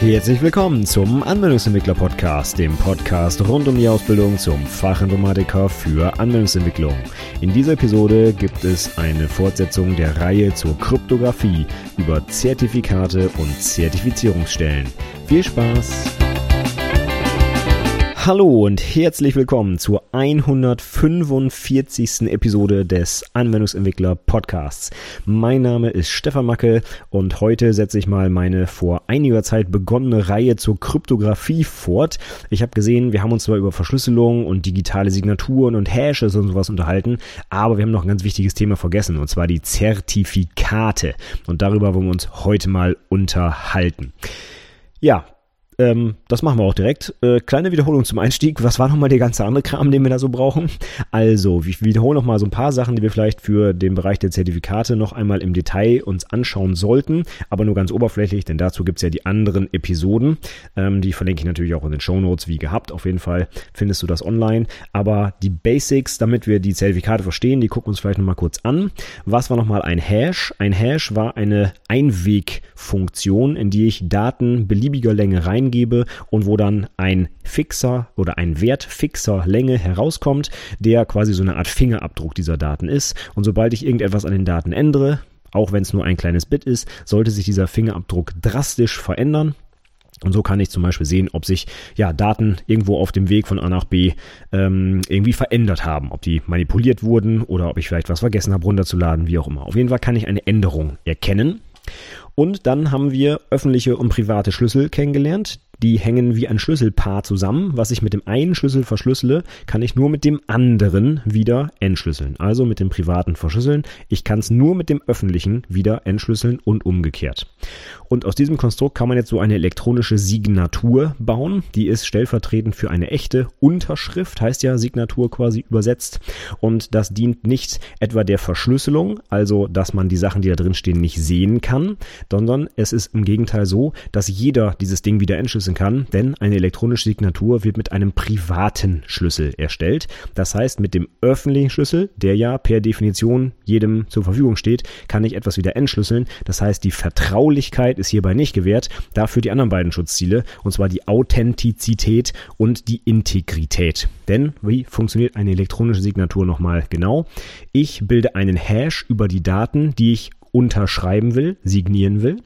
Herzlich willkommen zum Anwendungsentwickler Podcast, dem Podcast rund um die Ausbildung zum Fachinformatiker für Anwendungsentwicklung. In dieser Episode gibt es eine Fortsetzung der Reihe zur Kryptographie über Zertifikate und Zertifizierungsstellen. Viel Spaß! Hallo und herzlich willkommen zur 145. Episode des Anwendungsentwickler Podcasts. Mein Name ist Stefan Macke und heute setze ich mal meine vor einiger Zeit begonnene Reihe zur Kryptographie fort. Ich habe gesehen, wir haben uns zwar über Verschlüsselung und digitale Signaturen und Hashes und sowas unterhalten, aber wir haben noch ein ganz wichtiges Thema vergessen und zwar die Zertifikate. Und darüber wollen wir uns heute mal unterhalten. Ja, ähm, das machen wir auch direkt. Äh, kleine Wiederholung zum Einstieg. Was war nochmal der ganze andere Kram, den wir da so brauchen? Also, wir wiederholen nochmal so ein paar Sachen, die wir vielleicht für den Bereich der Zertifikate noch einmal im Detail uns anschauen sollten, aber nur ganz oberflächlich, denn dazu gibt's ja die anderen Episoden. Ähm, die verlinke ich natürlich auch in den Show Notes, wie gehabt. Auf jeden Fall findest du das online. Aber die Basics, damit wir die Zertifikate verstehen, die gucken wir uns vielleicht nochmal kurz an. Was war nochmal ein Hash? Ein Hash war eine Einwegfunktion, in die ich Daten beliebiger Länge rein eingebe und wo dann ein Fixer oder ein Wert fixer Länge herauskommt, der quasi so eine Art Fingerabdruck dieser Daten ist. Und sobald ich irgendetwas an den Daten ändere, auch wenn es nur ein kleines Bit ist, sollte sich dieser Fingerabdruck drastisch verändern. Und so kann ich zum Beispiel sehen, ob sich ja Daten irgendwo auf dem Weg von A nach B ähm, irgendwie verändert haben, ob die manipuliert wurden oder ob ich vielleicht was vergessen habe runterzuladen, wie auch immer. Auf jeden Fall kann ich eine Änderung erkennen. Und dann haben wir öffentliche und private Schlüssel kennengelernt. Die hängen wie ein Schlüsselpaar zusammen. Was ich mit dem einen Schlüssel verschlüssele, kann ich nur mit dem anderen wieder entschlüsseln. Also mit dem privaten verschlüsseln. Ich kann es nur mit dem öffentlichen wieder entschlüsseln und umgekehrt. Und aus diesem Konstrukt kann man jetzt so eine elektronische Signatur bauen. Die ist stellvertretend für eine echte Unterschrift, heißt ja Signatur quasi übersetzt. Und das dient nicht etwa der Verschlüsselung, also dass man die Sachen, die da drin stehen, nicht sehen kann, sondern es ist im Gegenteil so, dass jeder dieses Ding wieder entschlüsseln beeinflussen kann, denn eine elektronische Signatur wird mit einem privaten Schlüssel erstellt. Das heißt, mit dem öffentlichen Schlüssel, der ja per Definition jedem zur Verfügung steht, kann ich etwas wieder entschlüsseln. Das heißt, die Vertraulichkeit ist hierbei nicht gewährt, dafür die anderen beiden Schutzziele, und zwar die Authentizität und die Integrität. Denn wie funktioniert eine elektronische Signatur nochmal genau? Ich bilde einen Hash über die Daten, die ich unterschreiben will, signieren will.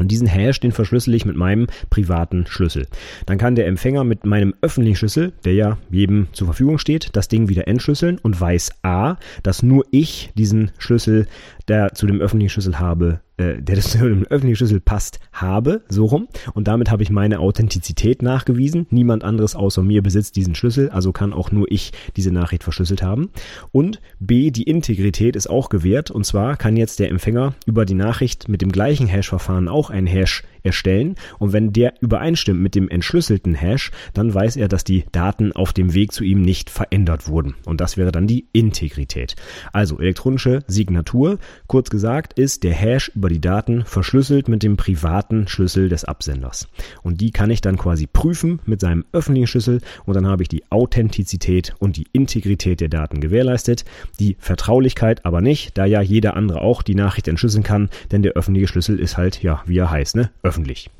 Und diesen Hash, den verschlüssel ich mit meinem privaten Schlüssel. Dann kann der Empfänger mit meinem öffentlichen Schlüssel, der ja jedem zur Verfügung steht, das Ding wieder entschlüsseln und weiß A, dass nur ich diesen Schlüssel, der zu dem öffentlichen Schlüssel habe, äh, der das dem öffentlichen Schlüssel passt, habe, so rum. Und damit habe ich meine Authentizität nachgewiesen. Niemand anderes außer mir besitzt diesen Schlüssel, also kann auch nur ich diese Nachricht verschlüsselt haben. Und B, die Integrität ist auch gewährt. Und zwar kann jetzt der Empfänger über die Nachricht mit dem gleichen Hash-Verfahren auch einen Hash erstellen. Und wenn der übereinstimmt mit dem entschlüsselten Hash, dann weiß er, dass die Daten auf dem Weg zu ihm nicht verändert wurden. Und das wäre dann die Integrität. Also elektronische Signatur, kurz gesagt, ist der Hash über die Daten verschlüsselt mit dem privaten Schlüssel des Absenders. Und die kann ich dann quasi prüfen mit seinem öffentlichen Schlüssel und dann habe ich die Authentizität und die Integrität der Daten gewährleistet, die Vertraulichkeit aber nicht, da ja jeder andere auch die Nachricht entschlüsseln kann, denn der öffentliche Schlüssel ist halt, ja, wie er heißt, ne? Öffentlich.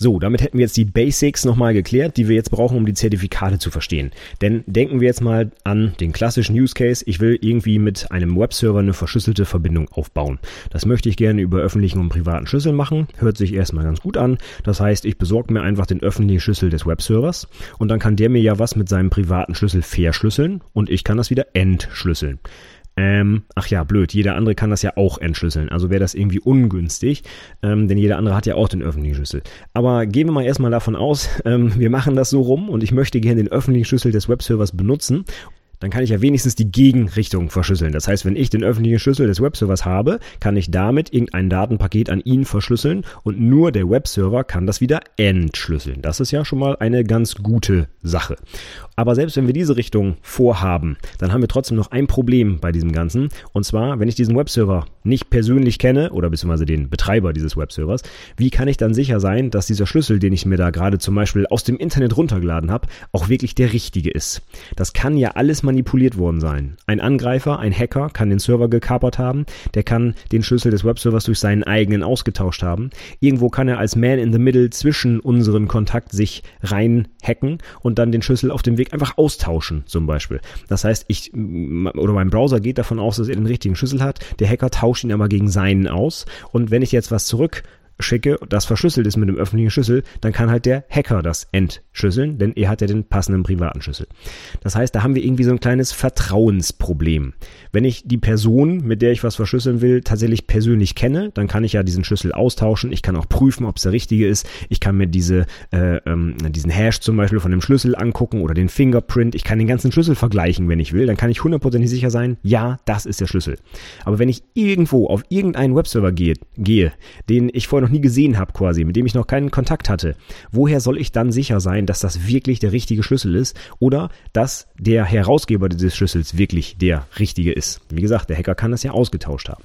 So, damit hätten wir jetzt die Basics nochmal geklärt, die wir jetzt brauchen, um die Zertifikate zu verstehen. Denn denken wir jetzt mal an den klassischen Use Case. Ich will irgendwie mit einem Webserver eine verschlüsselte Verbindung aufbauen. Das möchte ich gerne über öffentlichen und privaten Schlüssel machen. Hört sich erstmal ganz gut an. Das heißt, ich besorge mir einfach den öffentlichen Schlüssel des Webservers und dann kann der mir ja was mit seinem privaten Schlüssel verschlüsseln und ich kann das wieder entschlüsseln. Ähm, ach ja, blöd, jeder andere kann das ja auch entschlüsseln. Also wäre das irgendwie ungünstig, ähm, denn jeder andere hat ja auch den öffentlichen Schlüssel. Aber gehen wir mal erstmal davon aus, ähm, wir machen das so rum und ich möchte gerne den öffentlichen Schlüssel des Webservers benutzen dann kann ich ja wenigstens die Gegenrichtung verschlüsseln. Das heißt, wenn ich den öffentlichen Schlüssel des Webservers habe, kann ich damit irgendein Datenpaket an ihn verschlüsseln und nur der Webserver kann das wieder entschlüsseln. Das ist ja schon mal eine ganz gute Sache. Aber selbst wenn wir diese Richtung vorhaben, dann haben wir trotzdem noch ein Problem bei diesem Ganzen. Und zwar, wenn ich diesen Webserver nicht persönlich kenne oder beziehungsweise den Betreiber dieses Webservers, wie kann ich dann sicher sein, dass dieser Schlüssel, den ich mir da gerade zum Beispiel aus dem Internet runtergeladen habe, auch wirklich der richtige ist? Das kann ja alles manipuliert worden sein. Ein Angreifer, ein Hacker kann den Server gekapert haben, der kann den Schlüssel des Webservers durch seinen eigenen ausgetauscht haben. Irgendwo kann er als Man in the Middle zwischen unseren Kontakt sich rein hacken und dann den Schlüssel auf dem Weg einfach austauschen, zum Beispiel. Das heißt, ich oder mein Browser geht davon aus, dass er den richtigen Schlüssel hat. Der Hacker tauscht ihn aber gegen seinen aus. Und wenn ich jetzt was zurück schicke, das verschlüsselt ist mit dem öffentlichen Schlüssel, dann kann halt der Hacker das entschlüsseln, denn er hat ja den passenden privaten Schlüssel. Das heißt, da haben wir irgendwie so ein kleines Vertrauensproblem. Wenn ich die Person, mit der ich was verschlüsseln will, tatsächlich persönlich kenne, dann kann ich ja diesen Schlüssel austauschen. Ich kann auch prüfen, ob es der richtige ist. Ich kann mir diese, äh, ähm, diesen Hash zum Beispiel von dem Schlüssel angucken oder den Fingerprint. Ich kann den ganzen Schlüssel vergleichen, wenn ich will. Dann kann ich hundertprozentig sicher sein, ja, das ist der Schlüssel. Aber wenn ich irgendwo auf irgendeinen Webserver gehe, gehe den ich vorher noch nie gesehen habe quasi, mit dem ich noch keinen Kontakt hatte, woher soll ich dann sicher sein, dass das wirklich der richtige Schlüssel ist oder dass der Herausgeber dieses Schlüssels wirklich der richtige ist? Wie gesagt, der Hacker kann das ja ausgetauscht haben.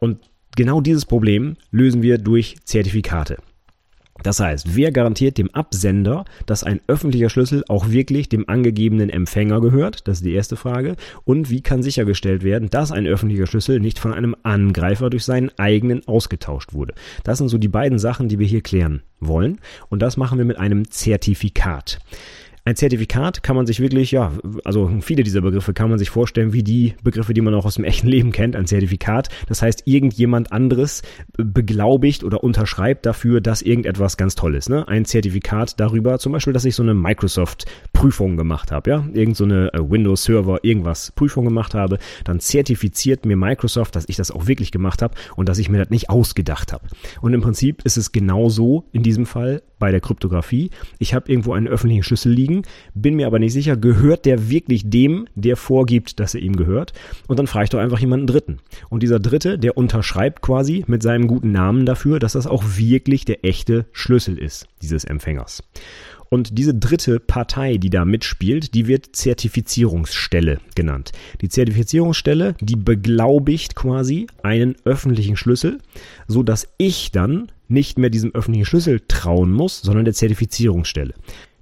Und genau dieses Problem lösen wir durch Zertifikate. Das heißt, wer garantiert dem Absender, dass ein öffentlicher Schlüssel auch wirklich dem angegebenen Empfänger gehört? Das ist die erste Frage. Und wie kann sichergestellt werden, dass ein öffentlicher Schlüssel nicht von einem Angreifer durch seinen eigenen ausgetauscht wurde? Das sind so die beiden Sachen, die wir hier klären wollen. Und das machen wir mit einem Zertifikat. Ein Zertifikat kann man sich wirklich, ja, also viele dieser Begriffe kann man sich vorstellen wie die Begriffe, die man auch aus dem echten Leben kennt, ein Zertifikat. Das heißt, irgendjemand anderes beglaubigt oder unterschreibt dafür, dass irgendetwas ganz toll ist. Ne? Ein Zertifikat darüber, zum Beispiel, dass ich so eine Microsoft-Prüfung gemacht habe, ja, irgend so eine äh, Windows-Server, irgendwas Prüfung gemacht habe, dann zertifiziert mir Microsoft, dass ich das auch wirklich gemacht habe und dass ich mir das nicht ausgedacht habe. Und im Prinzip ist es genauso in diesem Fall bei der Kryptographie. Ich habe irgendwo einen öffentlichen Schlüssel liegen, bin mir aber nicht sicher, gehört der wirklich dem, der vorgibt, dass er ihm gehört? Und dann frage ich doch einfach jemanden Dritten. Und dieser Dritte, der unterschreibt quasi mit seinem guten Namen dafür, dass das auch wirklich der echte Schlüssel ist dieses Empfängers. Und diese dritte Partei, die da mitspielt, die wird Zertifizierungsstelle genannt. Die Zertifizierungsstelle, die beglaubigt quasi einen öffentlichen Schlüssel, so dass ich dann nicht mehr diesem öffentlichen Schlüssel trauen muss, sondern der Zertifizierungsstelle.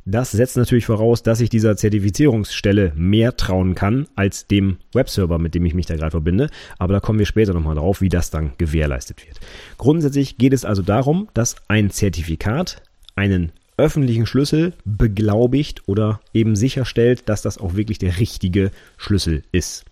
Das setzt natürlich voraus, dass ich dieser Zertifizierungsstelle mehr trauen kann als dem Webserver, mit dem ich mich da gerade verbinde. Aber da kommen wir später nochmal drauf, wie das dann gewährleistet wird. Grundsätzlich geht es also darum, dass ein Zertifikat einen öffentlichen Schlüssel beglaubigt oder eben sicherstellt, dass das auch wirklich der richtige Schlüssel ist.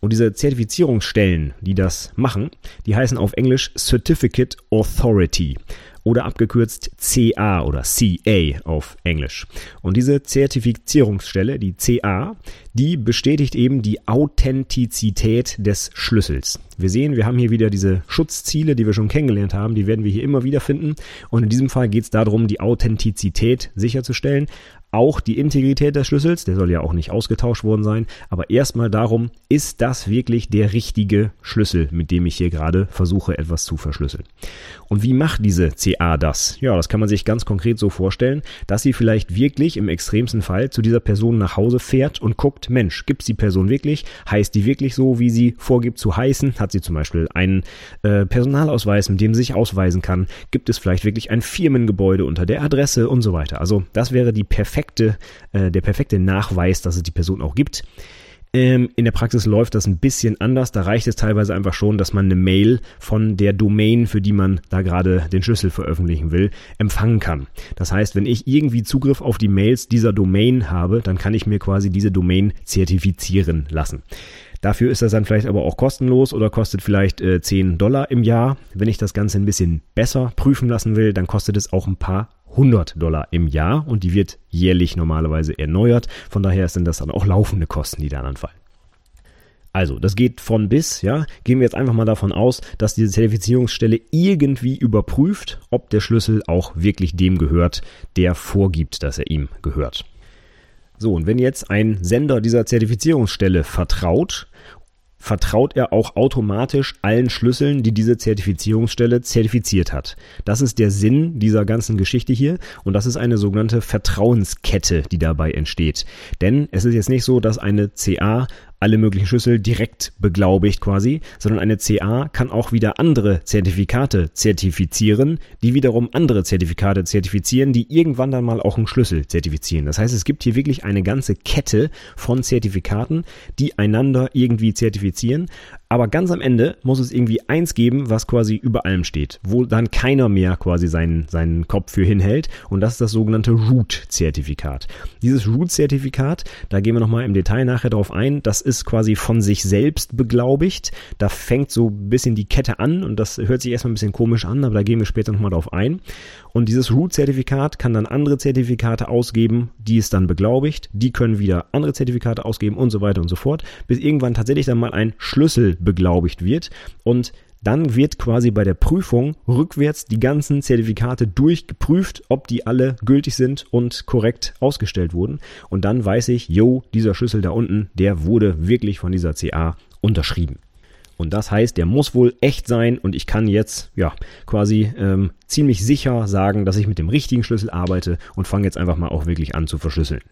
Und diese Zertifizierungsstellen, die das machen, die heißen auf Englisch Certificate Authority oder abgekürzt CA oder CA auf Englisch. Und diese Zertifizierungsstelle, die CA, die bestätigt eben die Authentizität des Schlüssels. Wir sehen, wir haben hier wieder diese Schutzziele, die wir schon kennengelernt haben, die werden wir hier immer wieder finden. Und in diesem Fall geht es darum, die Authentizität sicherzustellen, auch die Integrität des Schlüssels, der soll ja auch nicht ausgetauscht worden sein, aber erstmal darum, ist das wirklich der richtige Schlüssel, mit dem ich hier gerade versuche, etwas zu verschlüsseln. Und wie macht diese CA das? Ja, das kann man sich ganz konkret so vorstellen, dass sie vielleicht wirklich im extremsten Fall zu dieser Person nach Hause fährt und guckt, Mensch, gibt es die Person wirklich? Heißt die wirklich so, wie sie vorgibt zu heißen? Hat sie zum Beispiel einen äh, Personalausweis, mit dem sie sich ausweisen kann? Gibt es vielleicht wirklich ein Firmengebäude unter der Adresse und so weiter? Also das wäre die perfekte, äh, der perfekte Nachweis, dass es die Person auch gibt. Ähm, in der Praxis läuft das ein bisschen anders. Da reicht es teilweise einfach schon, dass man eine Mail von der Domain, für die man da gerade den Schlüssel veröffentlichen will, empfangen kann. Das heißt, wenn ich irgendwie Zugriff auf die Mails dieser Domain habe, dann kann ich mir quasi diese Domain zertifizieren lassen. Dafür ist das dann vielleicht aber auch kostenlos oder kostet vielleicht äh, 10 Dollar im Jahr. Wenn ich das Ganze ein bisschen besser prüfen lassen will, dann kostet es auch ein paar 100 Dollar im Jahr und die wird jährlich normalerweise erneuert. Von daher sind das dann auch laufende Kosten, die da anfallen. Also, das geht von bis, ja. Gehen wir jetzt einfach mal davon aus, dass diese Zertifizierungsstelle irgendwie überprüft, ob der Schlüssel auch wirklich dem gehört, der vorgibt, dass er ihm gehört. So, und wenn jetzt ein Sender dieser Zertifizierungsstelle vertraut vertraut er auch automatisch allen Schlüsseln, die diese Zertifizierungsstelle zertifiziert hat. Das ist der Sinn dieser ganzen Geschichte hier und das ist eine sogenannte Vertrauenskette, die dabei entsteht. Denn es ist jetzt nicht so, dass eine CA alle möglichen Schlüssel direkt beglaubigt quasi, sondern eine CA kann auch wieder andere Zertifikate zertifizieren, die wiederum andere Zertifikate zertifizieren, die irgendwann dann mal auch einen Schlüssel zertifizieren. Das heißt, es gibt hier wirklich eine ganze Kette von Zertifikaten, die einander irgendwie zertifizieren, aber ganz am Ende muss es irgendwie eins geben, was quasi über allem steht, wo dann keiner mehr quasi seinen, seinen Kopf für hinhält. Und das ist das sogenannte Root-Zertifikat. Dieses Root-Zertifikat, da gehen wir nochmal im Detail nachher drauf ein, das ist quasi von sich selbst beglaubigt. Da fängt so ein bisschen die Kette an und das hört sich erstmal ein bisschen komisch an, aber da gehen wir später nochmal drauf ein. Und dieses Root-Zertifikat kann dann andere Zertifikate ausgeben, die es dann beglaubigt. Die können wieder andere Zertifikate ausgeben und so weiter und so fort, bis irgendwann tatsächlich dann mal ein Schlüssel beglaubigt wird und dann wird quasi bei der Prüfung rückwärts die ganzen Zertifikate durchgeprüft, ob die alle gültig sind und korrekt ausgestellt wurden. Und dann weiß ich, yo, dieser Schlüssel da unten, der wurde wirklich von dieser CA unterschrieben. Und das heißt, der muss wohl echt sein und ich kann jetzt ja quasi ähm, ziemlich sicher sagen, dass ich mit dem richtigen Schlüssel arbeite und fange jetzt einfach mal auch wirklich an zu verschlüsseln.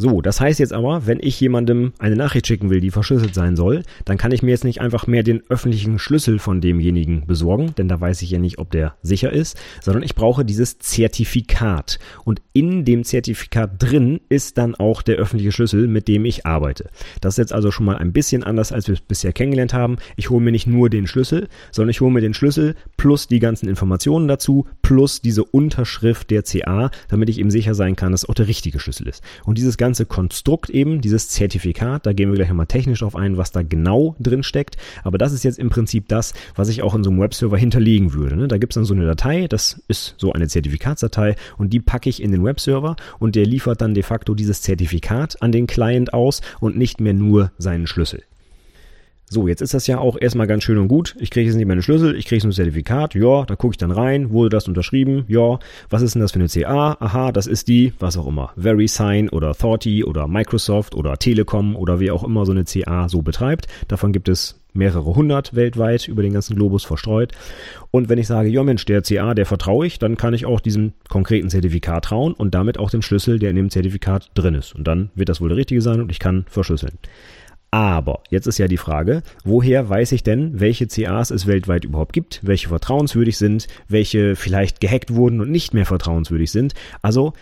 So, das heißt jetzt aber, wenn ich jemandem eine Nachricht schicken will, die verschlüsselt sein soll, dann kann ich mir jetzt nicht einfach mehr den öffentlichen Schlüssel von demjenigen besorgen, denn da weiß ich ja nicht, ob der sicher ist, sondern ich brauche dieses Zertifikat. Und in dem Zertifikat drin ist dann auch der öffentliche Schlüssel, mit dem ich arbeite. Das ist jetzt also schon mal ein bisschen anders, als wir es bisher kennengelernt haben. Ich hole mir nicht nur den Schlüssel, sondern ich hole mir den Schlüssel plus die ganzen Informationen dazu, plus diese Unterschrift der CA, damit ich eben sicher sein kann, dass es auch der richtige Schlüssel ist. Und dieses ganze ganze Konstrukt eben, dieses Zertifikat, da gehen wir gleich nochmal technisch drauf ein, was da genau drin steckt. Aber das ist jetzt im Prinzip das, was ich auch in so einem Webserver hinterlegen würde. Ne? Da gibt es dann so eine Datei, das ist so eine Zertifikatsdatei und die packe ich in den Webserver und der liefert dann de facto dieses Zertifikat an den Client aus und nicht mehr nur seinen Schlüssel. So, jetzt ist das ja auch erstmal ganz schön und gut. Ich kriege jetzt nicht meine Schlüssel, ich kriege so ein Zertifikat. Ja, da gucke ich dann rein, wurde das unterschrieben? Ja, was ist denn das für eine CA? Aha, das ist die, was auch immer, VeriSign oder Thorty oder Microsoft oder Telekom oder wie auch immer so eine CA so betreibt. Davon gibt es mehrere hundert weltweit über den ganzen Globus verstreut. Und wenn ich sage, ja Mensch, der CA, der vertraue ich, dann kann ich auch diesem konkreten Zertifikat trauen und damit auch dem Schlüssel, der in dem Zertifikat drin ist. Und dann wird das wohl der richtige sein und ich kann verschlüsseln. Aber jetzt ist ja die Frage, woher weiß ich denn, welche CAs es weltweit überhaupt gibt, welche vertrauenswürdig sind, welche vielleicht gehackt wurden und nicht mehr vertrauenswürdig sind? Also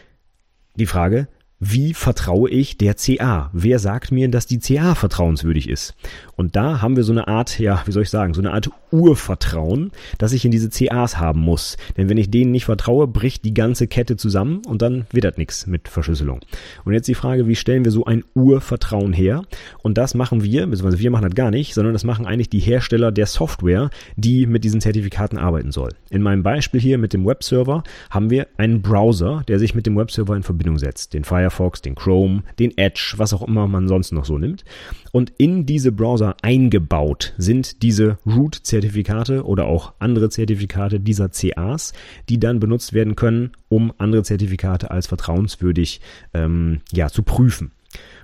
die Frage, wie vertraue ich der CA? Wer sagt mir, dass die CA vertrauenswürdig ist? Und da haben wir so eine Art, ja, wie soll ich sagen, so eine Art Urvertrauen, das ich in diese CAs haben muss. Denn wenn ich denen nicht vertraue, bricht die ganze Kette zusammen und dann wird das nichts mit Verschlüsselung. Und jetzt die Frage, wie stellen wir so ein Urvertrauen her? Und das machen wir, beziehungsweise wir machen das gar nicht, sondern das machen eigentlich die Hersteller der Software, die mit diesen Zertifikaten arbeiten soll. In meinem Beispiel hier mit dem Webserver haben wir einen Browser, der sich mit dem Webserver in Verbindung setzt. Den Fire Firefox, den Chrome, den Edge, was auch immer man sonst noch so nimmt. Und in diese Browser eingebaut sind diese Root-Zertifikate oder auch andere Zertifikate dieser CAs, die dann benutzt werden können, um andere Zertifikate als vertrauenswürdig ähm, ja, zu prüfen.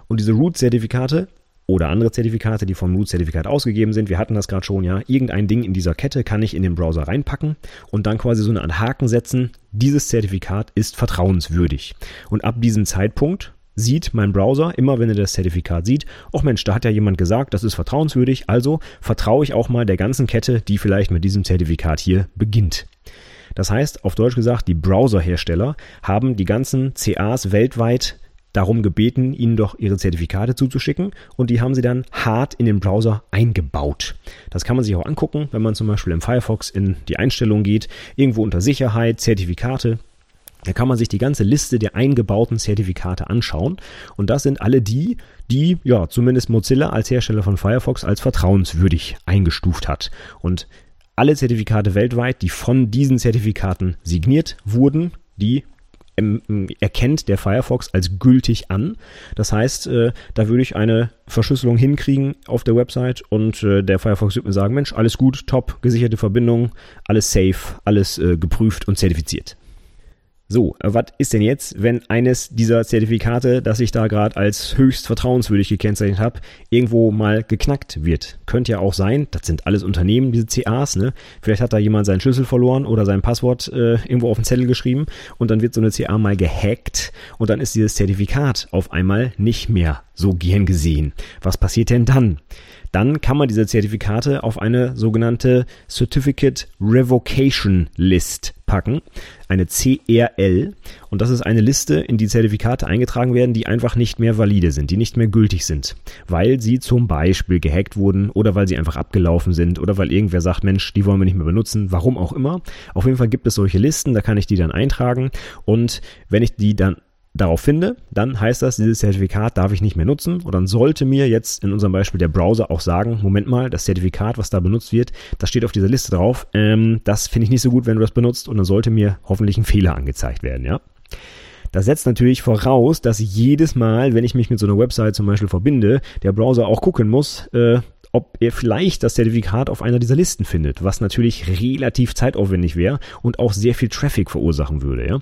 Und diese Root-Zertifikate oder andere Zertifikate, die vom Root-Zertifikat ausgegeben sind. Wir hatten das gerade schon, ja. Irgendein Ding in dieser Kette kann ich in den Browser reinpacken und dann quasi so eine Art Haken setzen. Dieses Zertifikat ist vertrauenswürdig. Und ab diesem Zeitpunkt sieht mein Browser, immer wenn er das Zertifikat sieht, ach Mensch, da hat ja jemand gesagt, das ist vertrauenswürdig, also vertraue ich auch mal der ganzen Kette, die vielleicht mit diesem Zertifikat hier beginnt. Das heißt, auf Deutsch gesagt, die Browserhersteller haben die ganzen CAs weltweit darum gebeten, ihnen doch ihre Zertifikate zuzuschicken und die haben sie dann hart in den Browser eingebaut. Das kann man sich auch angucken, wenn man zum Beispiel im Firefox in die Einstellungen geht, irgendwo unter Sicherheit, Zertifikate. Da kann man sich die ganze Liste der eingebauten Zertifikate anschauen. Und das sind alle die, die ja zumindest Mozilla als Hersteller von Firefox als vertrauenswürdig eingestuft hat. Und alle Zertifikate weltweit, die von diesen Zertifikaten signiert wurden, die erkennt der Firefox als gültig an. Das heißt, äh, da würde ich eine Verschlüsselung hinkriegen auf der Website und äh, der Firefox würde mir sagen, Mensch, alles gut, top, gesicherte Verbindung, alles safe, alles äh, geprüft und zertifiziert. So, was ist denn jetzt, wenn eines dieser Zertifikate, das ich da gerade als höchst vertrauenswürdig gekennzeichnet habe, irgendwo mal geknackt wird? Könnte ja auch sein, das sind alles Unternehmen, diese CAs, ne? Vielleicht hat da jemand seinen Schlüssel verloren oder sein Passwort äh, irgendwo auf den Zettel geschrieben und dann wird so eine CA mal gehackt und dann ist dieses Zertifikat auf einmal nicht mehr so gern gesehen. Was passiert denn dann? Dann kann man diese Zertifikate auf eine sogenannte Certificate Revocation List packen, eine CRL. Und das ist eine Liste, in die Zertifikate eingetragen werden, die einfach nicht mehr valide sind, die nicht mehr gültig sind, weil sie zum Beispiel gehackt wurden oder weil sie einfach abgelaufen sind oder weil irgendwer sagt, Mensch, die wollen wir nicht mehr benutzen, warum auch immer. Auf jeden Fall gibt es solche Listen, da kann ich die dann eintragen und wenn ich die dann darauf finde, dann heißt das, dieses Zertifikat darf ich nicht mehr nutzen. Und dann sollte mir jetzt in unserem Beispiel der Browser auch sagen, Moment mal, das Zertifikat, was da benutzt wird, das steht auf dieser Liste drauf, ähm, das finde ich nicht so gut, wenn du das benutzt. Und dann sollte mir hoffentlich ein Fehler angezeigt werden, ja. Das setzt natürlich voraus, dass jedes Mal, wenn ich mich mit so einer Website zum Beispiel verbinde, der Browser auch gucken muss, äh, ob er vielleicht das Zertifikat auf einer dieser Listen findet, was natürlich relativ zeitaufwendig wäre und auch sehr viel Traffic verursachen würde. Ja?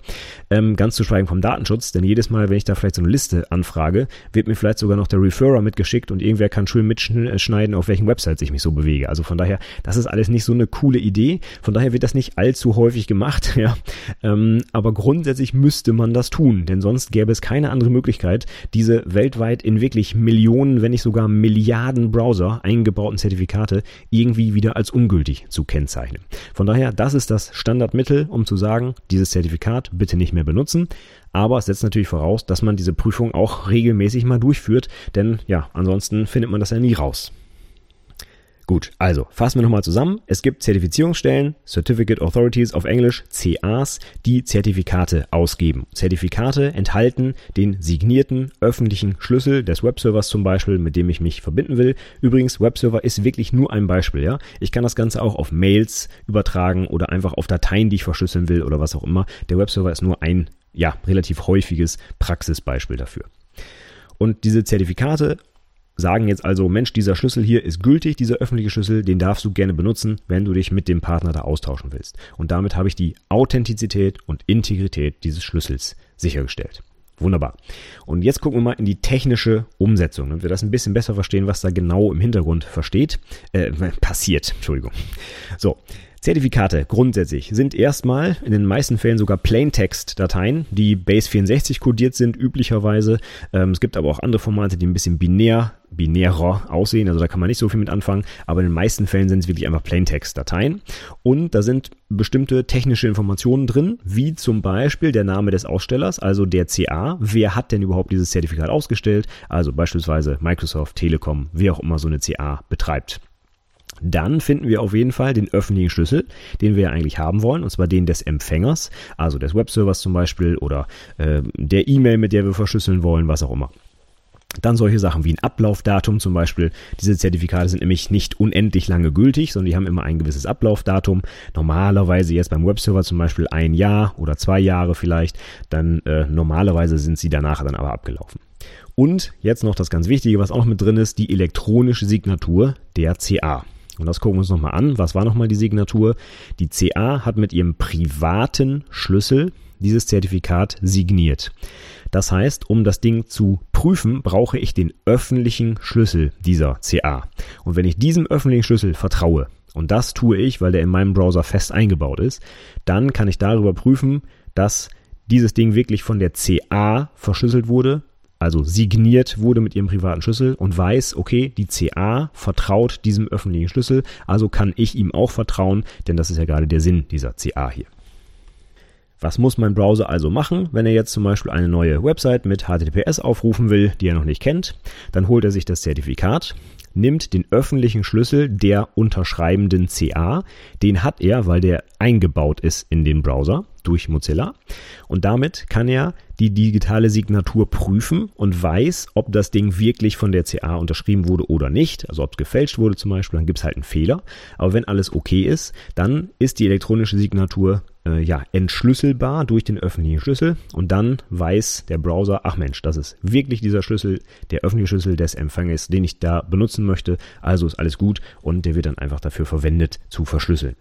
Ähm, ganz zu schweigen vom Datenschutz, denn jedes Mal, wenn ich da vielleicht so eine Liste anfrage, wird mir vielleicht sogar noch der Referrer mitgeschickt und irgendwer kann schön mitschneiden, auf welchen Websites ich mich so bewege. Also von daher, das ist alles nicht so eine coole Idee. Von daher wird das nicht allzu häufig gemacht. Ja? Ähm, aber grundsätzlich müsste man das tun, denn sonst gäbe es keine andere Möglichkeit, diese weltweit in wirklich Millionen, wenn nicht sogar Milliarden Browser ein eingebauten Zertifikate irgendwie wieder als ungültig zu kennzeichnen. Von daher, das ist das Standardmittel, um zu sagen, dieses Zertifikat bitte nicht mehr benutzen. Aber es setzt natürlich voraus, dass man diese Prüfung auch regelmäßig mal durchführt, denn ja, ansonsten findet man das ja nie raus. Gut, also fassen wir nochmal zusammen. Es gibt Zertifizierungsstellen, Certificate Authorities auf Englisch, CAs, die Zertifikate ausgeben. Zertifikate enthalten den signierten öffentlichen Schlüssel des Webservers zum Beispiel, mit dem ich mich verbinden will. Übrigens, Webserver ist wirklich nur ein Beispiel. Ja? Ich kann das Ganze auch auf Mails übertragen oder einfach auf Dateien, die ich verschlüsseln will oder was auch immer. Der Webserver ist nur ein ja, relativ häufiges Praxisbeispiel dafür. Und diese Zertifikate sagen jetzt also, Mensch, dieser Schlüssel hier ist gültig, dieser öffentliche Schlüssel, den darfst du gerne benutzen, wenn du dich mit dem Partner da austauschen willst. Und damit habe ich die Authentizität und Integrität dieses Schlüssels sichergestellt. Wunderbar. Und jetzt gucken wir mal in die technische Umsetzung, damit wir das ein bisschen besser verstehen, was da genau im Hintergrund versteht, äh, passiert. Entschuldigung. So, Zertifikate grundsätzlich sind erstmal in den meisten Fällen sogar Plaintext-Dateien, die Base64 kodiert sind, üblicherweise. Ähm, es gibt aber auch andere Formate, die ein bisschen binär binärer aussehen, also da kann man nicht so viel mit anfangen, aber in den meisten Fällen sind es wirklich einfach Plaintext-Dateien und da sind bestimmte technische Informationen drin, wie zum Beispiel der Name des Ausstellers, also der CA, wer hat denn überhaupt dieses Zertifikat ausgestellt, also beispielsweise Microsoft, Telekom, wer auch immer so eine CA betreibt. Dann finden wir auf jeden Fall den öffentlichen Schlüssel, den wir ja eigentlich haben wollen, und zwar den des Empfängers, also des Webservers zum Beispiel oder äh, der E-Mail, mit der wir verschlüsseln wollen, was auch immer. Dann solche Sachen wie ein Ablaufdatum zum Beispiel. Diese Zertifikate sind nämlich nicht unendlich lange gültig, sondern die haben immer ein gewisses Ablaufdatum. Normalerweise jetzt beim Webserver zum Beispiel ein Jahr oder zwei Jahre vielleicht. Dann äh, normalerweise sind sie danach dann aber abgelaufen. Und jetzt noch das ganz Wichtige, was auch noch mit drin ist, die elektronische Signatur der CA. Und das gucken wir uns nochmal an. Was war nochmal die Signatur? Die CA hat mit ihrem privaten Schlüssel dieses Zertifikat signiert. Das heißt, um das Ding zu prüfen, brauche ich den öffentlichen Schlüssel dieser CA. Und wenn ich diesem öffentlichen Schlüssel vertraue, und das tue ich, weil der in meinem Browser fest eingebaut ist, dann kann ich darüber prüfen, dass dieses Ding wirklich von der CA verschlüsselt wurde also signiert wurde mit ihrem privaten Schlüssel und weiß, okay, die CA vertraut diesem öffentlichen Schlüssel, also kann ich ihm auch vertrauen, denn das ist ja gerade der Sinn dieser CA hier. Was muss mein Browser also machen, wenn er jetzt zum Beispiel eine neue Website mit HTTPS aufrufen will, die er noch nicht kennt? Dann holt er sich das Zertifikat, nimmt den öffentlichen Schlüssel der unterschreibenden CA, den hat er, weil der eingebaut ist in den Browser durch Mozilla und damit kann er die digitale Signatur prüfen und weiß, ob das Ding wirklich von der CA unterschrieben wurde oder nicht. Also ob es gefälscht wurde zum Beispiel, dann gibt es halt einen Fehler. Aber wenn alles okay ist, dann ist die elektronische Signatur äh, ja entschlüsselbar durch den öffentlichen Schlüssel und dann weiß der Browser, ach Mensch, das ist wirklich dieser Schlüssel, der öffentliche Schlüssel des Empfängers, den ich da benutzen möchte. Also ist alles gut und der wird dann einfach dafür verwendet zu verschlüsseln.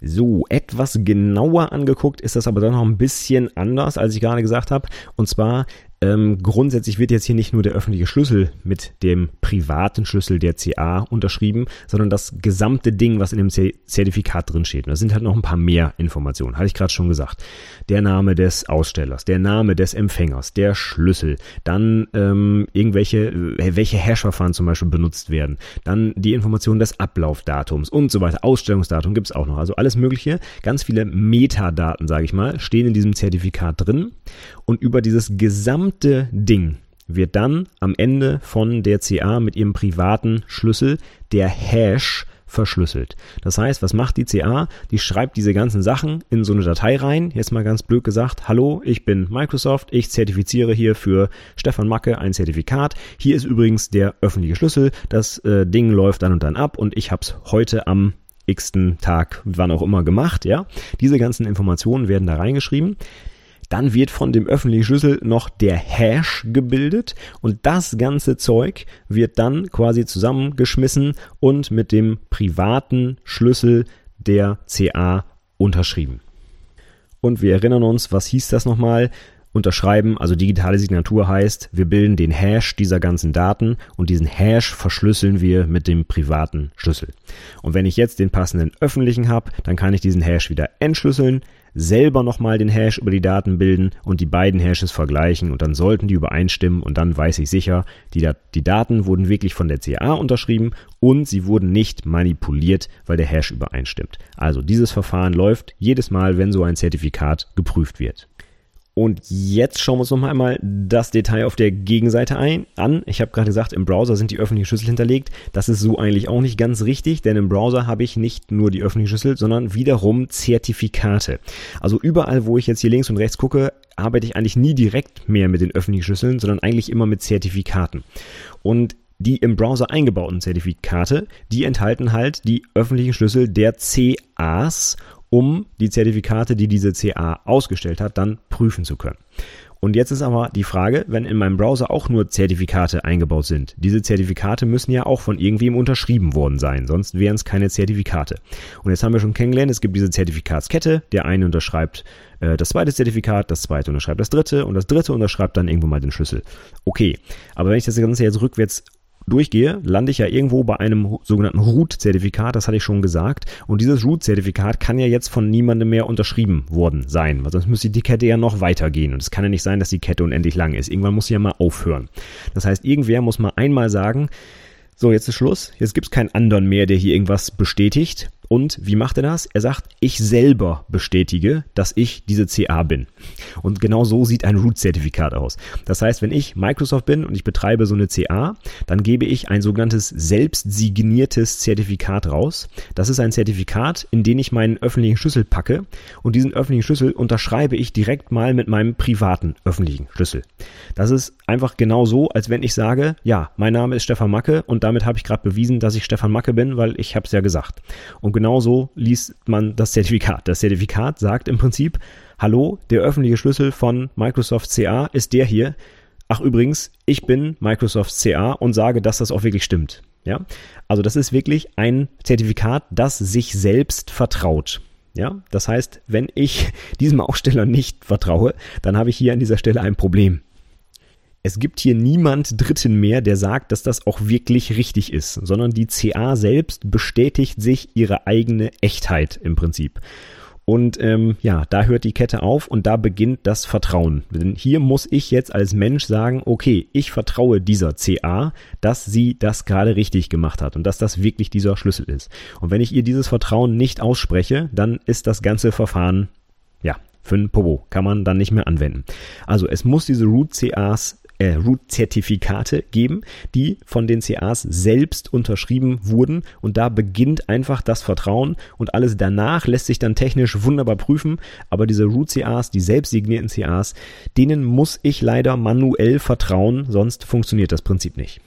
So, etwas genauer angeguckt ist das aber dann noch ein bisschen anders, als ich gerade gesagt habe. Und zwar ähm, grundsätzlich wird jetzt hier nicht nur der öffentliche Schlüssel mit dem privaten Schlüssel der CA unterschrieben, sondern das gesamte Ding, was in dem Zertifikat drin steht. Da sind halt noch ein paar mehr Informationen, hatte ich gerade schon gesagt. Der Name des Ausstellers, der Name des Empfängers, der Schlüssel, dann ähm, irgendwelche, äh, welche Hash-Verfahren zum Beispiel benutzt werden, dann die Information des Ablaufdatums und so weiter. Ausstellungsdatum gibt's auch noch. Also alles Mögliche, ganz viele Metadaten, sage ich mal, stehen in diesem Zertifikat drin. Und über dieses gesamte gesamte Ding wird dann am Ende von der CA mit ihrem privaten Schlüssel der Hash verschlüsselt. Das heißt, was macht die CA? Die schreibt diese ganzen Sachen in so eine Datei rein. Jetzt mal ganz blöd gesagt, hallo, ich bin Microsoft, ich zertifiziere hier für Stefan Macke ein Zertifikat. Hier ist übrigens der öffentliche Schlüssel. Das äh, Ding läuft dann und dann ab und ich habe es heute am x-ten Tag, wann auch immer gemacht, ja. Diese ganzen Informationen werden da reingeschrieben. Dann wird von dem öffentlichen Schlüssel noch der Hash gebildet und das ganze Zeug wird dann quasi zusammengeschmissen und mit dem privaten Schlüssel der CA unterschrieben. Und wir erinnern uns, was hieß das nochmal? Unterschreiben, also digitale Signatur heißt, wir bilden den Hash dieser ganzen Daten und diesen Hash verschlüsseln wir mit dem privaten Schlüssel. Und wenn ich jetzt den passenden öffentlichen habe, dann kann ich diesen Hash wieder entschlüsseln, selber nochmal den Hash über die Daten bilden und die beiden Hashes vergleichen und dann sollten die übereinstimmen und dann weiß ich sicher, die, die Daten wurden wirklich von der CA unterschrieben und sie wurden nicht manipuliert, weil der Hash übereinstimmt. Also dieses Verfahren läuft jedes Mal, wenn so ein Zertifikat geprüft wird. Und jetzt schauen wir uns noch einmal das Detail auf der Gegenseite ein, an. Ich habe gerade gesagt, im Browser sind die öffentlichen Schlüssel hinterlegt. Das ist so eigentlich auch nicht ganz richtig, denn im Browser habe ich nicht nur die öffentlichen Schlüssel, sondern wiederum Zertifikate. Also überall, wo ich jetzt hier links und rechts gucke, arbeite ich eigentlich nie direkt mehr mit den öffentlichen Schlüsseln, sondern eigentlich immer mit Zertifikaten. Und die im Browser eingebauten Zertifikate, die enthalten halt die öffentlichen Schlüssel der CAs um die Zertifikate, die diese CA ausgestellt hat, dann prüfen zu können. Und jetzt ist aber die Frage, wenn in meinem Browser auch nur Zertifikate eingebaut sind. Diese Zertifikate müssen ja auch von irgendwem unterschrieben worden sein, sonst wären es keine Zertifikate. Und jetzt haben wir schon kennengelernt, es gibt diese Zertifikatskette. Der eine unterschreibt äh, das zweite Zertifikat, das zweite unterschreibt das dritte und das dritte unterschreibt dann irgendwo mal den Schlüssel. Okay, aber wenn ich das Ganze jetzt rückwärts durchgehe, lande ich ja irgendwo bei einem sogenannten Root-Zertifikat, das hatte ich schon gesagt. Und dieses Root-Zertifikat kann ja jetzt von niemandem mehr unterschrieben worden sein, weil sonst müsste die Kette ja noch weitergehen. Und es kann ja nicht sein, dass die Kette unendlich lang ist. Irgendwann muss sie ja mal aufhören. Das heißt, irgendwer muss mal einmal sagen, so, jetzt ist Schluss. Jetzt gibt es keinen anderen mehr, der hier irgendwas bestätigt. Und wie macht er das? Er sagt, ich selber bestätige, dass ich diese CA bin. Und genau so sieht ein Root-Zertifikat aus. Das heißt, wenn ich Microsoft bin und ich betreibe so eine CA, dann gebe ich ein sogenanntes selbstsigniertes Zertifikat raus. Das ist ein Zertifikat, in den ich meinen öffentlichen Schlüssel packe. Und diesen öffentlichen Schlüssel unterschreibe ich direkt mal mit meinem privaten öffentlichen Schlüssel. Das ist einfach genau so, als wenn ich sage, ja, mein Name ist Stefan Macke und damit habe ich gerade bewiesen, dass ich Stefan Macke bin, weil ich habe es ja gesagt. Und genauso liest man das Zertifikat. Das Zertifikat sagt im Prinzip, hallo, der öffentliche Schlüssel von Microsoft CA ist der hier. Ach übrigens, ich bin Microsoft CA und sage, dass das auch wirklich stimmt. Ja, also das ist wirklich ein Zertifikat, das sich selbst vertraut. Ja, das heißt, wenn ich diesem Aussteller nicht vertraue, dann habe ich hier an dieser Stelle ein Problem es gibt hier niemand Dritten mehr, der sagt, dass das auch wirklich richtig ist, sondern die CA selbst bestätigt sich ihre eigene Echtheit im Prinzip. Und ähm, ja, da hört die Kette auf und da beginnt das Vertrauen. Denn hier muss ich jetzt als Mensch sagen, okay, ich vertraue dieser CA, dass sie das gerade richtig gemacht hat und dass das wirklich dieser Schlüssel ist. Und wenn ich ihr dieses Vertrauen nicht ausspreche, dann ist das ganze Verfahren, ja, für ein Popo, kann man dann nicht mehr anwenden. Also es muss diese Root CAs äh, Root-Zertifikate geben, die von den CAs selbst unterschrieben wurden. Und da beginnt einfach das Vertrauen. Und alles danach lässt sich dann technisch wunderbar prüfen, aber diese Root-CAs, die selbst signierten CAs, denen muss ich leider manuell vertrauen, sonst funktioniert das Prinzip nicht.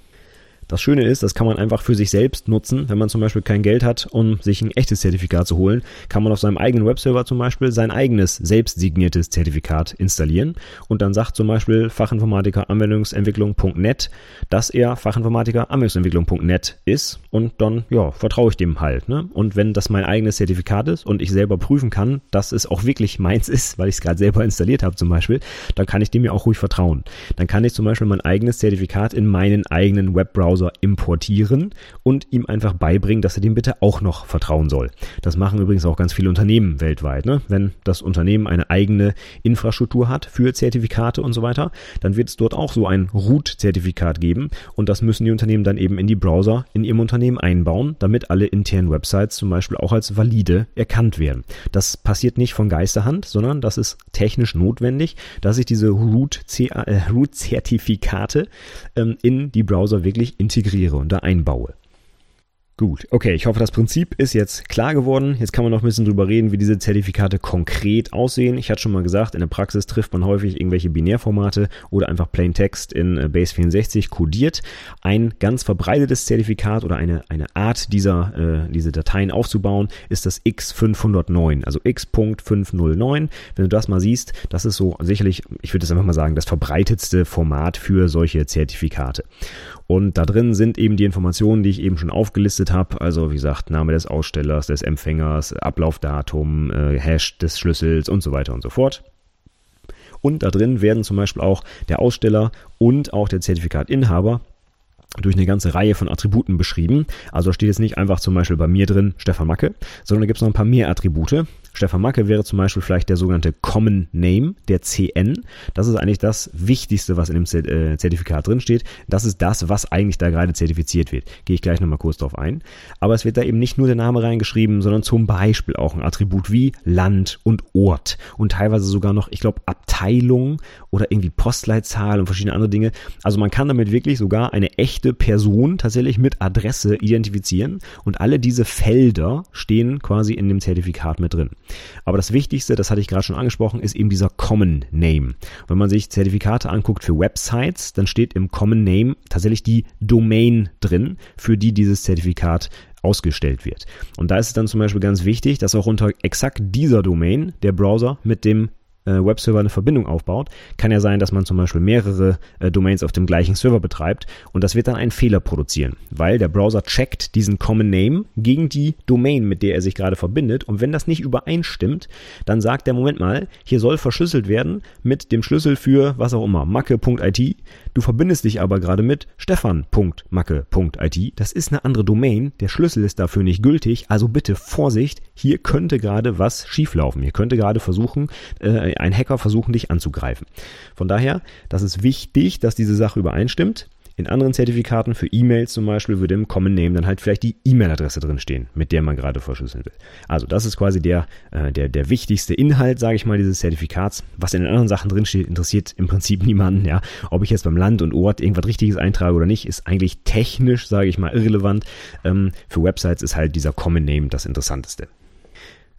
Das Schöne ist, das kann man einfach für sich selbst nutzen. Wenn man zum Beispiel kein Geld hat, um sich ein echtes Zertifikat zu holen, kann man auf seinem eigenen Webserver zum Beispiel sein eigenes selbst signiertes Zertifikat installieren und dann sagt zum Beispiel Fachinformatiker Anwendungsentwicklung.net, dass er Fachinformatiker Anwendungsentwicklung.net ist und dann, ja, vertraue ich dem halt. Ne? Und wenn das mein eigenes Zertifikat ist und ich selber prüfen kann, dass es auch wirklich meins ist, weil ich es gerade selber installiert habe zum Beispiel, dann kann ich dem ja auch ruhig vertrauen. Dann kann ich zum Beispiel mein eigenes Zertifikat in meinen eigenen Webbrowser Browser importieren und ihm einfach beibringen, dass er dem bitte auch noch vertrauen soll. Das machen übrigens auch ganz viele Unternehmen weltweit. Ne? Wenn das Unternehmen eine eigene Infrastruktur hat für Zertifikate und so weiter, dann wird es dort auch so ein Root-Zertifikat geben und das müssen die Unternehmen dann eben in die Browser in ihrem Unternehmen einbauen, damit alle internen Websites zum Beispiel auch als valide erkannt werden. Das passiert nicht von Geisterhand, sondern das ist technisch notwendig, dass ich diese Root-Zertifikate ähm, in die Browser wirklich in integriere und da einbaue. Gut, okay, ich hoffe, das Prinzip ist jetzt klar geworden. Jetzt kann man noch ein bisschen drüber reden, wie diese Zertifikate konkret aussehen. Ich hatte schon mal gesagt, in der Praxis trifft man häufig irgendwelche Binärformate oder einfach Plain Text in äh, Base 64 kodiert. Ein ganz verbreitetes Zertifikat oder eine, eine Art dieser, äh, diese Dateien aufzubauen, ist das X509, also X.509. Wenn du das mal siehst, das ist so sicherlich, ich würde es einfach mal sagen, das verbreitetste Format für solche Zertifikate. Und da drin sind eben die Informationen, die ich eben schon aufgelistet habe. Also wie gesagt, Name des Ausstellers, des Empfängers, Ablaufdatum, äh, Hash des Schlüssels und so weiter und so fort. Und da drin werden zum Beispiel auch der Aussteller und auch der Zertifikatinhaber durch eine ganze Reihe von Attributen beschrieben. Also steht jetzt nicht einfach zum Beispiel bei mir drin Stefan Macke, sondern da gibt es noch ein paar mehr Attribute. Stefan Macke wäre zum Beispiel vielleicht der sogenannte Common Name, der CN. Das ist eigentlich das Wichtigste, was in dem äh, Zertifikat drinsteht. Das ist das, was eigentlich da gerade zertifiziert wird. Gehe ich gleich nochmal kurz drauf ein. Aber es wird da eben nicht nur der Name reingeschrieben, sondern zum Beispiel auch ein Attribut wie Land und Ort und teilweise sogar noch, ich glaube, Abteilung oder irgendwie Postleitzahl und verschiedene andere Dinge. Also man kann damit wirklich sogar eine echte Person tatsächlich mit Adresse identifizieren und alle diese Felder stehen quasi in dem Zertifikat mit drin. Aber das Wichtigste, das hatte ich gerade schon angesprochen, ist eben dieser Common Name. Wenn man sich Zertifikate anguckt für Websites, dann steht im Common Name tatsächlich die Domain drin, für die dieses Zertifikat ausgestellt wird. Und da ist es dann zum Beispiel ganz wichtig, dass auch unter exakt dieser Domain der Browser mit dem äh, Webserver eine Verbindung aufbaut, kann ja sein, dass man zum Beispiel mehrere äh, Domains auf dem gleichen Server betreibt und das wird dann einen Fehler produzieren, weil der Browser checkt diesen Common Name gegen die Domain, mit der er sich gerade verbindet und wenn das nicht übereinstimmt, dann sagt der Moment mal, hier soll verschlüsselt werden mit dem Schlüssel für was auch immer, macke.it. Du verbindest dich aber gerade mit stefan.macke.it. Das ist eine andere Domain, der Schlüssel ist dafür nicht gültig, also bitte Vorsicht, hier könnte gerade was schieflaufen. Hier könnte gerade versuchen, äh, ein Hacker versuchen, dich anzugreifen. Von daher, das ist wichtig, dass diese Sache übereinstimmt. In anderen Zertifikaten für E-Mails zum Beispiel würde im Common Name dann halt vielleicht die E-Mail-Adresse drinstehen, mit der man gerade verschlüsseln will. Also das ist quasi der, äh, der, der wichtigste Inhalt, sage ich mal, dieses Zertifikats. Was in den anderen Sachen drinsteht, interessiert im Prinzip niemanden. Ja, ob ich jetzt beim Land und Ort irgendwas Richtiges eintrage oder nicht, ist eigentlich technisch, sage ich mal, irrelevant. Ähm, für Websites ist halt dieser Common Name das Interessanteste.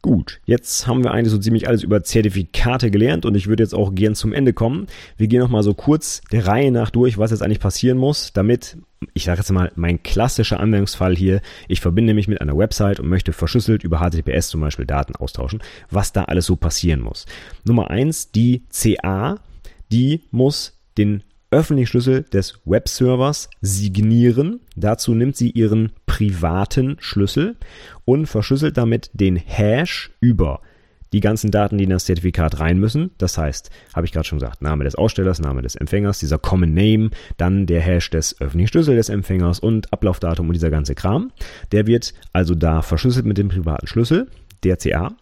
Gut, jetzt haben wir eigentlich so ziemlich alles über Zertifikate gelernt und ich würde jetzt auch gern zum Ende kommen. Wir gehen nochmal so kurz der Reihe nach durch, was jetzt eigentlich passieren muss, damit, ich sage jetzt mal, mein klassischer Anwendungsfall hier, ich verbinde mich mit einer Website und möchte verschlüsselt über HTTPS zum Beispiel Daten austauschen, was da alles so passieren muss. Nummer eins, die CA, die muss den öffentlichen Schlüssel des Webservers signieren. Dazu nimmt sie ihren privaten Schlüssel und verschlüsselt damit den Hash über die ganzen Daten, die in das Zertifikat rein müssen. Das heißt, habe ich gerade schon gesagt, Name des Ausstellers, Name des Empfängers, dieser Common Name, dann der Hash des öffentlichen Schlüssels des Empfängers und Ablaufdatum und dieser ganze Kram. Der wird also da verschlüsselt mit dem privaten Schlüssel, der CA.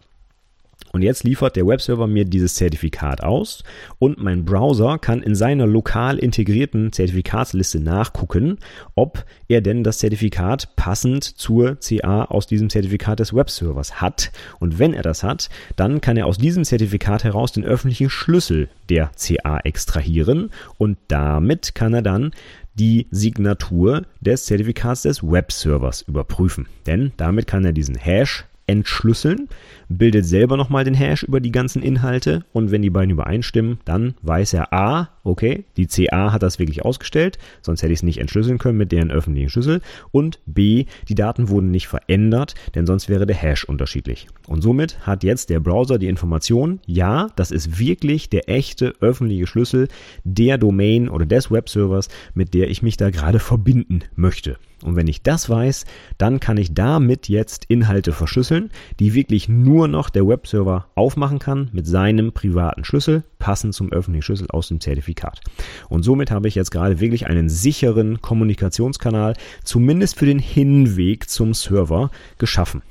Und jetzt liefert der Webserver mir dieses Zertifikat aus und mein Browser kann in seiner lokal integrierten Zertifikatsliste nachgucken, ob er denn das Zertifikat passend zur CA aus diesem Zertifikat des Webservers hat. Und wenn er das hat, dann kann er aus diesem Zertifikat heraus den öffentlichen Schlüssel der CA extrahieren und damit kann er dann die Signatur des Zertifikats des Webservers überprüfen. Denn damit kann er diesen Hash entschlüsseln, bildet selber nochmal den Hash über die ganzen Inhalte und wenn die beiden übereinstimmen, dann weiß er A, okay, die CA hat das wirklich ausgestellt, sonst hätte ich es nicht entschlüsseln können mit deren öffentlichen Schlüssel. Und B, die Daten wurden nicht verändert, denn sonst wäre der Hash unterschiedlich. Und somit hat jetzt der Browser die Information, ja, das ist wirklich der echte öffentliche Schlüssel der Domain oder des Webservers, mit der ich mich da gerade verbinden möchte. Und wenn ich das weiß, dann kann ich damit jetzt Inhalte verschlüsseln, die wirklich nur noch der Webserver aufmachen kann mit seinem privaten Schlüssel, passend zum öffentlichen Schlüssel aus dem Zertifikat. Und somit habe ich jetzt gerade wirklich einen sicheren Kommunikationskanal, zumindest für den Hinweg zum Server, geschaffen.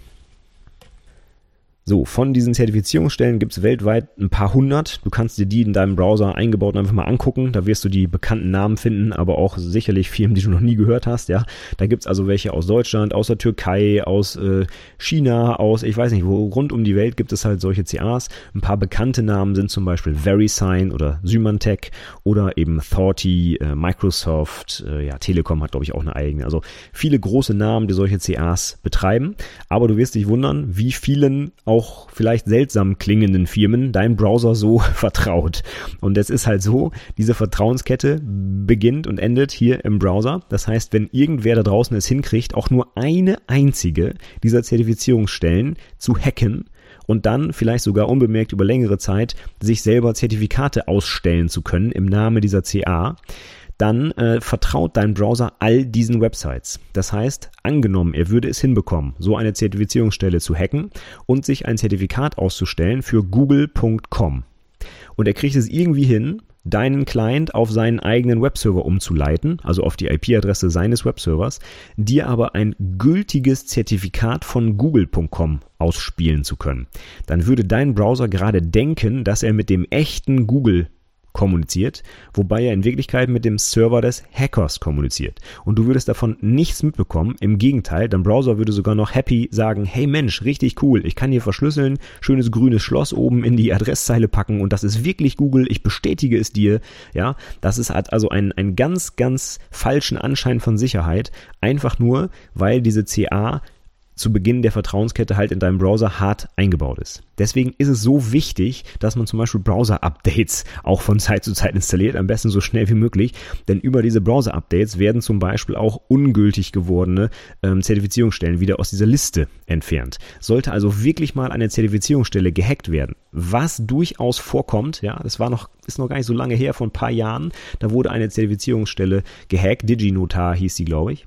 So, von diesen Zertifizierungsstellen gibt es weltweit ein paar hundert. Du kannst dir die in deinem Browser eingebaut einfach mal angucken. Da wirst du die bekannten Namen finden, aber auch sicherlich Firmen, die du noch nie gehört hast. Ja, Da gibt es also welche aus Deutschland, aus der Türkei, aus äh, China, aus, ich weiß nicht, wo rund um die Welt gibt es halt solche CAs. Ein paar bekannte Namen sind zum Beispiel VeriSign oder Symantec oder eben Thorty, äh, Microsoft, äh, ja, Telekom hat glaube ich auch eine eigene. Also viele große Namen, die solche CAs betreiben. Aber du wirst dich wundern, wie vielen auch auch vielleicht seltsam klingenden Firmen dein Browser so vertraut. Und es ist halt so, diese Vertrauenskette beginnt und endet hier im Browser. Das heißt, wenn irgendwer da draußen es hinkriegt, auch nur eine einzige dieser Zertifizierungsstellen zu hacken, und dann vielleicht sogar unbemerkt über längere Zeit sich selber Zertifikate ausstellen zu können im Namen dieser CA, dann äh, vertraut dein Browser all diesen Websites. Das heißt, angenommen, er würde es hinbekommen, so eine Zertifizierungsstelle zu hacken und sich ein Zertifikat auszustellen für google.com. Und er kriegt es irgendwie hin, deinen Client auf seinen eigenen Webserver umzuleiten, also auf die IP-Adresse seines Webservers, dir aber ein gültiges Zertifikat von google.com ausspielen zu können. Dann würde dein Browser gerade denken, dass er mit dem echten Google kommuniziert, wobei er in Wirklichkeit mit dem Server des Hackers kommuniziert. Und du würdest davon nichts mitbekommen. Im Gegenteil, dein Browser würde sogar noch happy sagen, hey Mensch, richtig cool, ich kann hier verschlüsseln, schönes grünes Schloss oben in die Adresszeile packen und das ist wirklich Google, ich bestätige es dir. Ja, das ist hat also einen, einen ganz, ganz falschen Anschein von Sicherheit, einfach nur, weil diese CA zu Beginn der Vertrauenskette halt in deinem Browser hart eingebaut ist. Deswegen ist es so wichtig, dass man zum Beispiel Browser-Updates auch von Zeit zu Zeit installiert, am besten so schnell wie möglich, denn über diese Browser-Updates werden zum Beispiel auch ungültig gewordene ähm, Zertifizierungsstellen wieder aus dieser Liste entfernt. Sollte also wirklich mal eine Zertifizierungsstelle gehackt werden, was durchaus vorkommt, ja, das war noch, ist noch gar nicht so lange her, vor ein paar Jahren, da wurde eine Zertifizierungsstelle gehackt, DigiNotar hieß sie, glaube ich.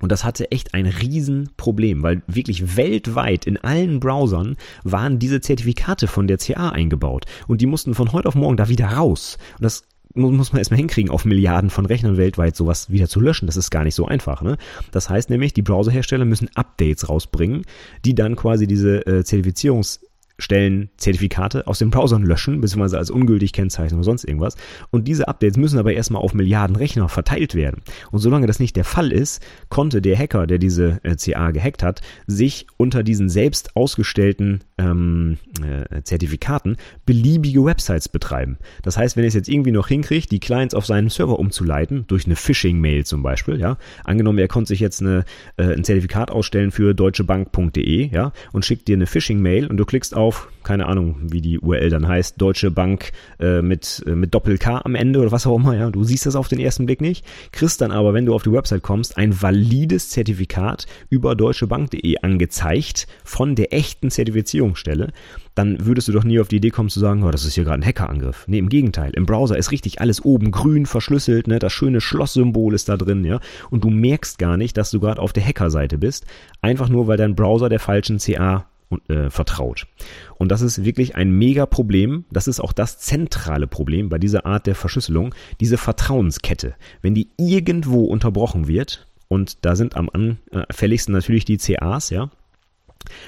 Und das hatte echt ein Riesenproblem, weil wirklich weltweit in allen Browsern waren diese Zertifikate von der CA eingebaut. Und die mussten von heute auf morgen da wieder raus. Und das muss man erstmal hinkriegen, auf Milliarden von Rechnern weltweit sowas wieder zu löschen. Das ist gar nicht so einfach. Ne? Das heißt nämlich, die Browserhersteller müssen Updates rausbringen, die dann quasi diese äh, Zertifizierungs- Stellen Zertifikate aus den Browsern löschen, beziehungsweise als ungültig kennzeichnen oder sonst irgendwas. Und diese Updates müssen aber erstmal auf Milliarden Rechner verteilt werden. Und solange das nicht der Fall ist, konnte der Hacker, der diese äh, CA gehackt hat, sich unter diesen selbst ausgestellten ähm, äh, Zertifikaten beliebige Websites betreiben. Das heißt, wenn er es jetzt irgendwie noch hinkriegt, die Clients auf seinen Server umzuleiten, durch eine Phishing-Mail zum Beispiel, ja, angenommen, er konnte sich jetzt eine, äh, ein Zertifikat ausstellen für deutschebank.de, ja, und schickt dir eine Phishing-Mail und du klickst auf auf, keine Ahnung, wie die URL dann heißt, Deutsche Bank äh, mit, äh, mit Doppel-K am Ende oder was auch immer, ja. Du siehst das auf den ersten Blick nicht, kriegst dann aber, wenn du auf die Website kommst, ein valides Zertifikat über deutschebank.de angezeigt von der echten Zertifizierungsstelle, dann würdest du doch nie auf die Idee kommen zu sagen, oh, das ist hier gerade ein Hackerangriff. Nee, im Gegenteil. Im Browser ist richtig alles oben grün verschlüsselt, ne? Das schöne Schlosssymbol ist da drin, ja. Und du merkst gar nicht, dass du gerade auf der Hackerseite bist. Einfach nur, weil dein Browser der falschen CA äh, vertraut. Und das ist wirklich ein mega Problem. Das ist auch das zentrale Problem bei dieser Art der Verschlüsselung, diese Vertrauenskette. Wenn die irgendwo unterbrochen wird, und da sind am anfälligsten natürlich die CAs, ja,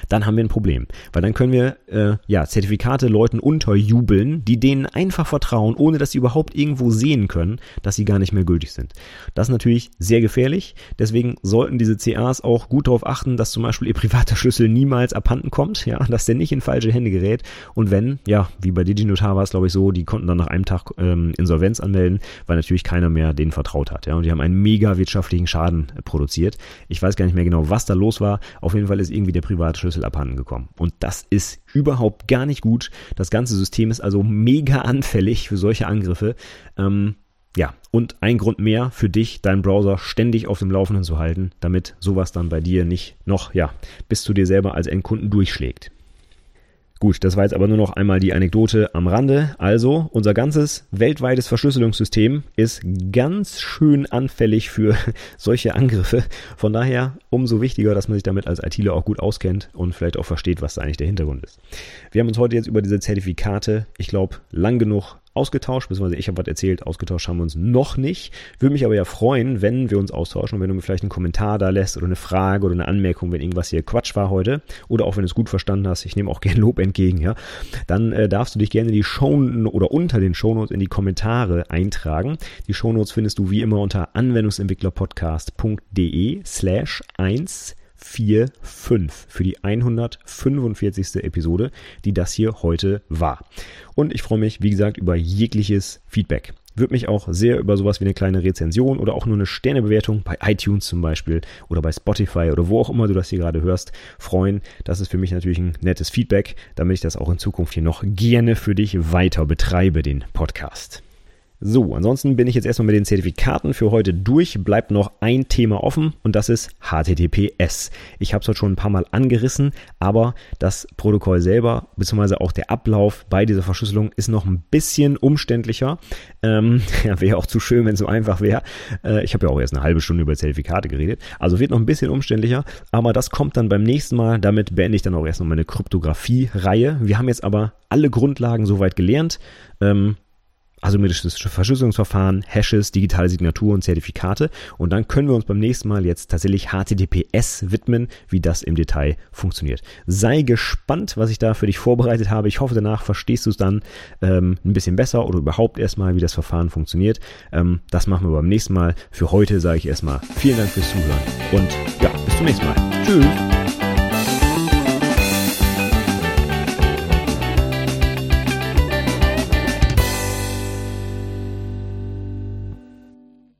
dann haben wir ein Problem. Weil dann können wir äh, ja, Zertifikate Leuten unterjubeln, die denen einfach vertrauen, ohne dass sie überhaupt irgendwo sehen können, dass sie gar nicht mehr gültig sind. Das ist natürlich sehr gefährlich. Deswegen sollten diese CAs auch gut darauf achten, dass zum Beispiel ihr privater Schlüssel niemals abhanden kommt, ja, dass der nicht in falsche Hände gerät. Und wenn, ja, wie bei DigiNotar war es, glaube ich, so, die konnten dann nach einem Tag ähm, Insolvenz anmelden, weil natürlich keiner mehr denen vertraut hat. Ja, und die haben einen mega wirtschaftlichen Schaden äh, produziert. Ich weiß gar nicht mehr genau, was da los war. Auf jeden Fall ist irgendwie der private Privatschlüssel abhanden gekommen. Und das ist überhaupt gar nicht gut. Das ganze System ist also mega anfällig für solche Angriffe. Ähm, ja, und ein Grund mehr für dich, deinen Browser ständig auf dem Laufenden zu halten, damit sowas dann bei dir nicht noch, ja, bis zu dir selber als Endkunden durchschlägt. Gut, das war jetzt aber nur noch einmal die Anekdote am Rande. Also, unser ganzes weltweites Verschlüsselungssystem ist ganz schön anfällig für solche Angriffe. Von daher umso wichtiger, dass man sich damit als ITler auch gut auskennt und vielleicht auch versteht, was da eigentlich der Hintergrund ist. Wir haben uns heute jetzt über diese Zertifikate, ich glaube, lang genug ausgetauscht, beziehungsweise ich habe was erzählt, ausgetauscht haben wir uns noch nicht. Würde mich aber ja freuen, wenn wir uns austauschen und wenn du mir vielleicht einen Kommentar da lässt oder eine Frage oder eine Anmerkung, wenn irgendwas hier Quatsch war heute oder auch wenn du es gut verstanden hast, ich nehme auch gerne Lob entgegen, ja, dann äh, darfst du dich gerne in die Show oder unter den Shownotes in die Kommentare eintragen. Die Shownotes findest du wie immer unter anwendungsentwicklerpodcast.de slash 1 145 für die 145. Episode, die das hier heute war. Und ich freue mich, wie gesagt, über jegliches Feedback. Würde mich auch sehr über sowas wie eine kleine Rezension oder auch nur eine Sternebewertung bei iTunes zum Beispiel oder bei Spotify oder wo auch immer du das hier gerade hörst, freuen. Das ist für mich natürlich ein nettes Feedback, damit ich das auch in Zukunft hier noch gerne für dich weiter betreibe, den Podcast. So, ansonsten bin ich jetzt erstmal mit den Zertifikaten für heute durch. Bleibt noch ein Thema offen und das ist HTTPS. Ich habe es heute schon ein paar Mal angerissen, aber das Protokoll selber, beziehungsweise auch der Ablauf bei dieser Verschlüsselung ist noch ein bisschen umständlicher. Ähm, ja, wäre auch zu schön, wenn es so einfach wäre. Äh, ich habe ja auch erst eine halbe Stunde über Zertifikate geredet. Also wird noch ein bisschen umständlicher, aber das kommt dann beim nächsten Mal. Damit beende ich dann auch erst noch meine Kryptographie-Reihe. Wir haben jetzt aber alle Grundlagen soweit gelernt. Ähm, asymmetrisches Verschlüsselungsverfahren, Hashes, digitale Signatur und Zertifikate. Und dann können wir uns beim nächsten Mal jetzt tatsächlich HTTPS widmen, wie das im Detail funktioniert. Sei gespannt, was ich da für dich vorbereitet habe. Ich hoffe, danach verstehst du es dann ähm, ein bisschen besser oder überhaupt erstmal, wie das Verfahren funktioniert. Ähm, das machen wir beim nächsten Mal. Für heute sage ich erstmal vielen Dank fürs Zuhören und ja, bis zum nächsten Mal. Tschüss.